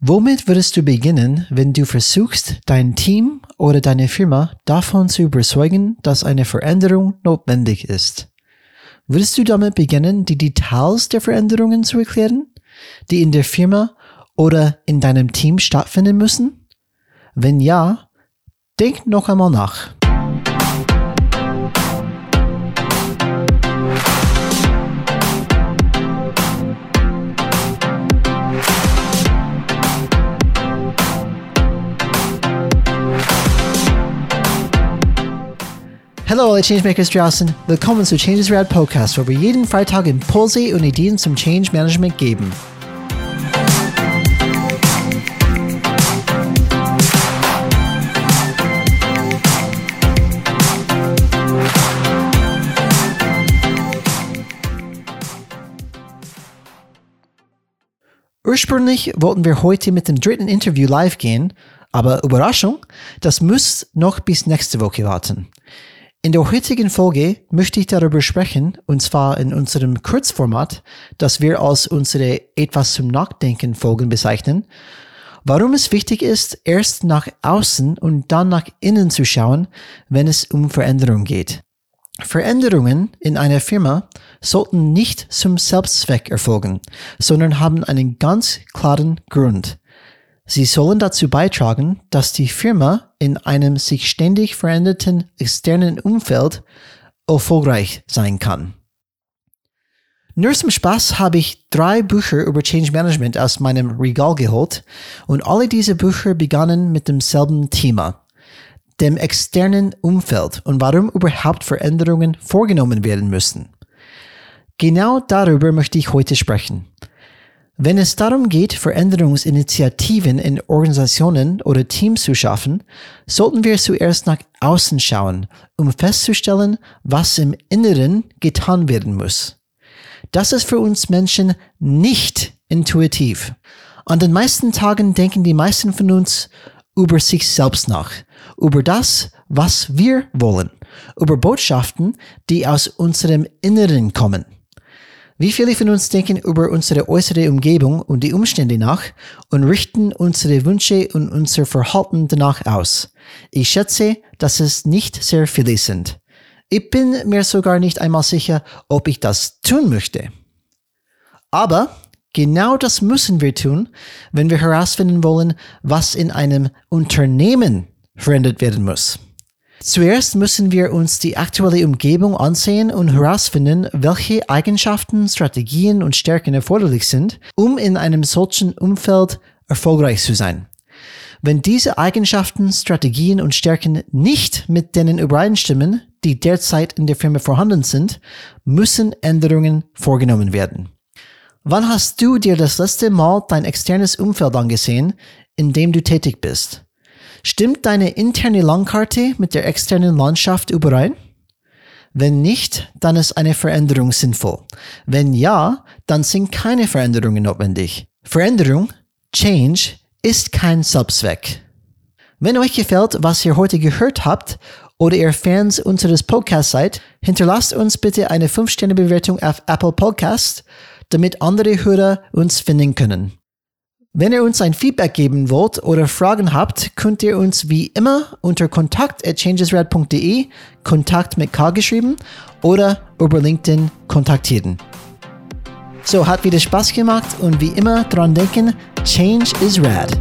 Womit würdest du beginnen, wenn du versuchst, dein Team oder deine Firma davon zu überzeugen, dass eine Veränderung notwendig ist? Würdest du damit beginnen, die Details der Veränderungen zu erklären, die in der Firma oder in deinem Team stattfinden müssen? Wenn ja, denk noch einmal nach. Hallo alle Changemakers draußen, willkommen zu Changes Rad Podcast, wo wir jeden Freitag Impulse und Ideen zum Change Management geben. Ursprünglich wollten wir heute mit dem dritten Interview live gehen, aber Überraschung, das muss noch bis nächste Woche warten. In der heutigen Folge möchte ich darüber sprechen, und zwar in unserem Kurzformat, das wir als unsere etwas zum Nachdenken Folgen bezeichnen, warum es wichtig ist, erst nach außen und dann nach innen zu schauen, wenn es um Veränderung geht. Veränderungen in einer Firma sollten nicht zum Selbstzweck erfolgen, sondern haben einen ganz klaren Grund. Sie sollen dazu beitragen, dass die Firma in einem sich ständig veränderten externen Umfeld erfolgreich sein kann. Nur zum Spaß habe ich drei Bücher über Change Management aus meinem Regal geholt und alle diese Bücher begannen mit demselben Thema, dem externen Umfeld und warum überhaupt Veränderungen vorgenommen werden müssen. Genau darüber möchte ich heute sprechen. Wenn es darum geht, Veränderungsinitiativen in Organisationen oder Teams zu schaffen, sollten wir zuerst nach außen schauen, um festzustellen, was im Inneren getan werden muss. Das ist für uns Menschen nicht intuitiv. An den meisten Tagen denken die meisten von uns über sich selbst nach, über das, was wir wollen, über Botschaften, die aus unserem Inneren kommen. Wie viele von uns denken über unsere äußere Umgebung und die Umstände nach und richten unsere Wünsche und unser Verhalten danach aus? Ich schätze, dass es nicht sehr viele sind. Ich bin mir sogar nicht einmal sicher, ob ich das tun möchte. Aber genau das müssen wir tun, wenn wir herausfinden wollen, was in einem Unternehmen verändert werden muss. Zuerst müssen wir uns die aktuelle Umgebung ansehen und herausfinden, welche Eigenschaften, Strategien und Stärken erforderlich sind, um in einem solchen Umfeld erfolgreich zu sein. Wenn diese Eigenschaften, Strategien und Stärken nicht mit denen übereinstimmen, die derzeit in der Firma vorhanden sind, müssen Änderungen vorgenommen werden. Wann hast du dir das letzte Mal dein externes Umfeld angesehen, in dem du tätig bist? Stimmt deine interne Landkarte mit der externen Landschaft überein? Wenn nicht, dann ist eine Veränderung sinnvoll. Wenn ja, dann sind keine Veränderungen notwendig. Veränderung, Change, ist kein Selbstzweck. Wenn euch gefällt, was ihr heute gehört habt oder ihr Fans unseres Podcasts seid, hinterlasst uns bitte eine 5-Sterne-Bewertung auf Apple Podcast, damit andere Hörer uns finden können. Wenn ihr uns ein Feedback geben wollt oder Fragen habt, könnt ihr uns wie immer unter kontakt@changesrad.de Kontakt mit K geschrieben oder über LinkedIn kontaktieren. So hat wieder Spaß gemacht und wie immer dran denken, Change is Rad.